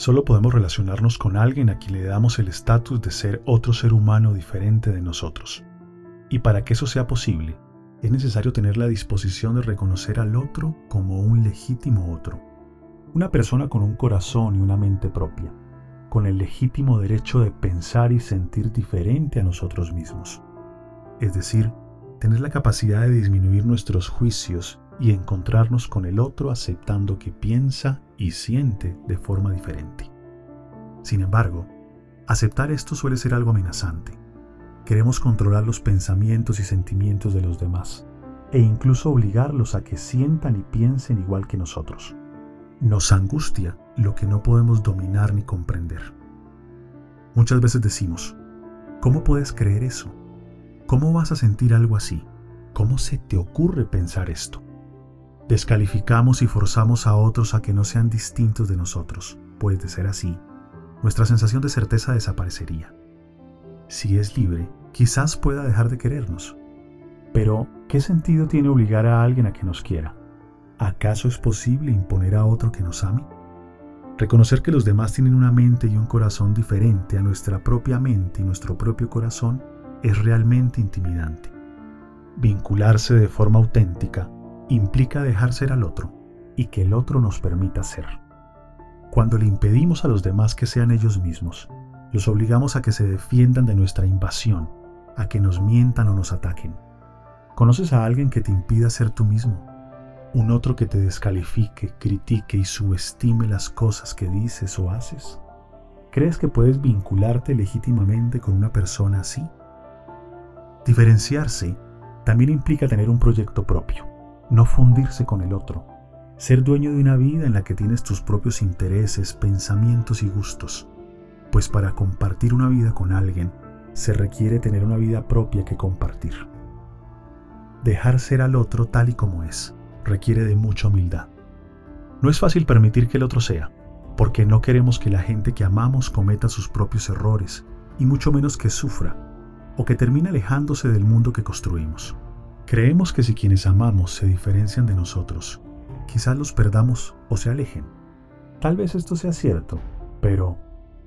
Solo podemos relacionarnos con alguien a quien le damos el estatus de ser otro ser humano diferente de nosotros. Y para que eso sea posible, es necesario tener la disposición de reconocer al otro como un legítimo otro. Una persona con un corazón y una mente propia, con el legítimo derecho de pensar y sentir diferente a nosotros mismos. Es decir, tener la capacidad de disminuir nuestros juicios y encontrarnos con el otro aceptando que piensa y siente de forma diferente. Sin embargo, aceptar esto suele ser algo amenazante. Queremos controlar los pensamientos y sentimientos de los demás e incluso obligarlos a que sientan y piensen igual que nosotros. Nos angustia lo que no podemos dominar ni comprender. Muchas veces decimos, ¿cómo puedes creer eso? ¿Cómo vas a sentir algo así? ¿Cómo se te ocurre pensar esto? Descalificamos y forzamos a otros a que no sean distintos de nosotros, pues de ser así, nuestra sensación de certeza desaparecería. Si es libre, quizás pueda dejar de querernos. Pero, ¿qué sentido tiene obligar a alguien a que nos quiera? ¿Acaso es posible imponer a otro que nos ame? Reconocer que los demás tienen una mente y un corazón diferente a nuestra propia mente y nuestro propio corazón es realmente intimidante. Vincularse de forma auténtica implica dejar ser al otro y que el otro nos permita ser. Cuando le impedimos a los demás que sean ellos mismos, los obligamos a que se defiendan de nuestra invasión, a que nos mientan o nos ataquen. ¿Conoces a alguien que te impida ser tú mismo? ¿Un otro que te descalifique, critique y subestime las cosas que dices o haces? ¿Crees que puedes vincularte legítimamente con una persona así? Diferenciarse también implica tener un proyecto propio no fundirse con el otro, ser dueño de una vida en la que tienes tus propios intereses, pensamientos y gustos, pues para compartir una vida con alguien se requiere tener una vida propia que compartir. Dejar ser al otro tal y como es requiere de mucha humildad. No es fácil permitir que el otro sea, porque no queremos que la gente que amamos cometa sus propios errores, y mucho menos que sufra, o que termine alejándose del mundo que construimos. Creemos que si quienes amamos se diferencian de nosotros, quizás los perdamos o se alejen. Tal vez esto sea cierto, pero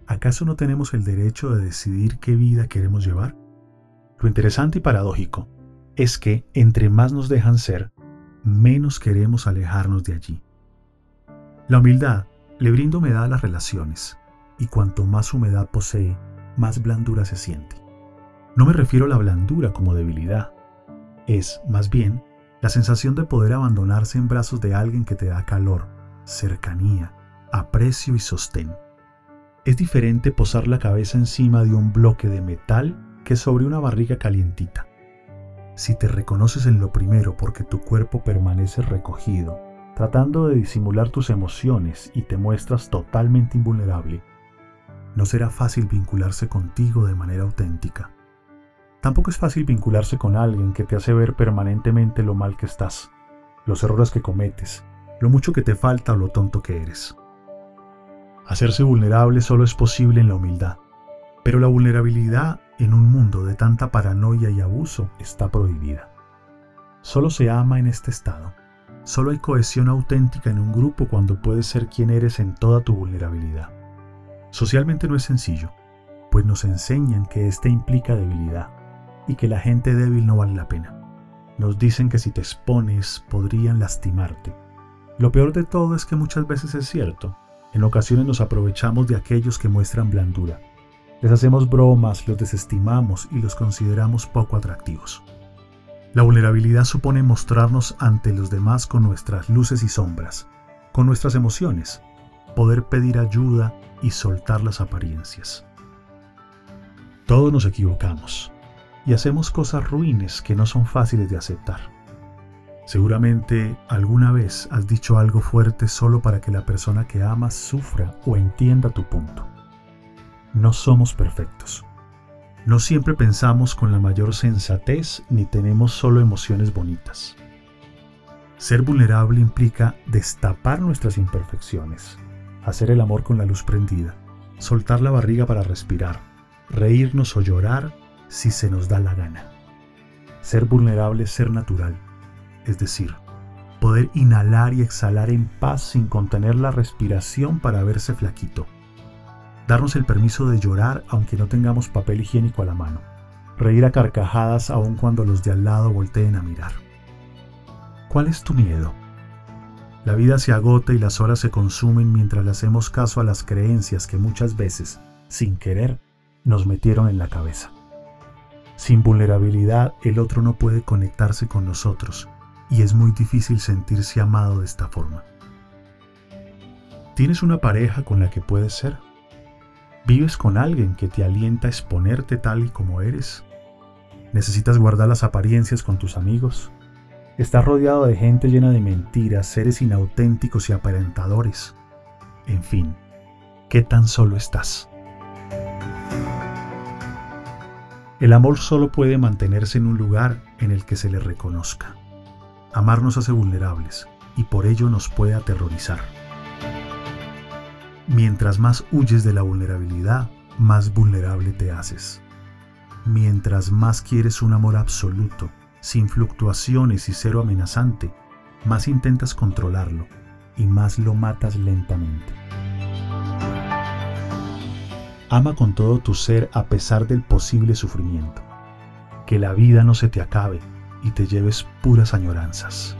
¿acaso no tenemos el derecho de decidir qué vida queremos llevar? Lo interesante y paradójico es que entre más nos dejan ser, menos queremos alejarnos de allí. La humildad le brinda humedad a las relaciones, y cuanto más humedad posee, más blandura se siente. No me refiero a la blandura como debilidad, es, más bien, la sensación de poder abandonarse en brazos de alguien que te da calor, cercanía, aprecio y sostén. Es diferente posar la cabeza encima de un bloque de metal que sobre una barriga calientita. Si te reconoces en lo primero porque tu cuerpo permanece recogido, tratando de disimular tus emociones y te muestras totalmente invulnerable, no será fácil vincularse contigo de manera auténtica. Tampoco es fácil vincularse con alguien que te hace ver permanentemente lo mal que estás, los errores que cometes, lo mucho que te falta o lo tonto que eres. Hacerse vulnerable solo es posible en la humildad, pero la vulnerabilidad en un mundo de tanta paranoia y abuso está prohibida. Solo se ama en este estado. Solo hay cohesión auténtica en un grupo cuando puedes ser quien eres en toda tu vulnerabilidad. Socialmente no es sencillo, pues nos enseñan que este implica debilidad y que la gente débil no vale la pena. Nos dicen que si te expones podrían lastimarte. Lo peor de todo es que muchas veces es cierto. En ocasiones nos aprovechamos de aquellos que muestran blandura. Les hacemos bromas, los desestimamos y los consideramos poco atractivos. La vulnerabilidad supone mostrarnos ante los demás con nuestras luces y sombras, con nuestras emociones, poder pedir ayuda y soltar las apariencias. Todos nos equivocamos y hacemos cosas ruines que no son fáciles de aceptar. Seguramente alguna vez has dicho algo fuerte solo para que la persona que amas sufra o entienda tu punto. No somos perfectos. No siempre pensamos con la mayor sensatez ni tenemos solo emociones bonitas. Ser vulnerable implica destapar nuestras imperfecciones, hacer el amor con la luz prendida, soltar la barriga para respirar, reírnos o llorar si se nos da la gana. Ser vulnerable es ser natural, es decir, poder inhalar y exhalar en paz sin contener la respiración para verse flaquito, darnos el permiso de llorar aunque no tengamos papel higiénico a la mano, reír a carcajadas aun cuando los de al lado volteen a mirar. ¿Cuál es tu miedo? La vida se agota y las horas se consumen mientras le hacemos caso a las creencias que muchas veces, sin querer, nos metieron en la cabeza. Sin vulnerabilidad el otro no puede conectarse con nosotros y es muy difícil sentirse amado de esta forma. ¿Tienes una pareja con la que puedes ser? ¿Vives con alguien que te alienta a exponerte tal y como eres? ¿Necesitas guardar las apariencias con tus amigos? ¿Estás rodeado de gente llena de mentiras, seres inauténticos y aparentadores? En fin, ¿qué tan solo estás? El amor solo puede mantenerse en un lugar en el que se le reconozca. Amar nos hace vulnerables y por ello nos puede aterrorizar. Mientras más huyes de la vulnerabilidad, más vulnerable te haces. Mientras más quieres un amor absoluto, sin fluctuaciones y cero amenazante, más intentas controlarlo y más lo matas lentamente. Ama con todo tu ser a pesar del posible sufrimiento. Que la vida no se te acabe y te lleves puras añoranzas.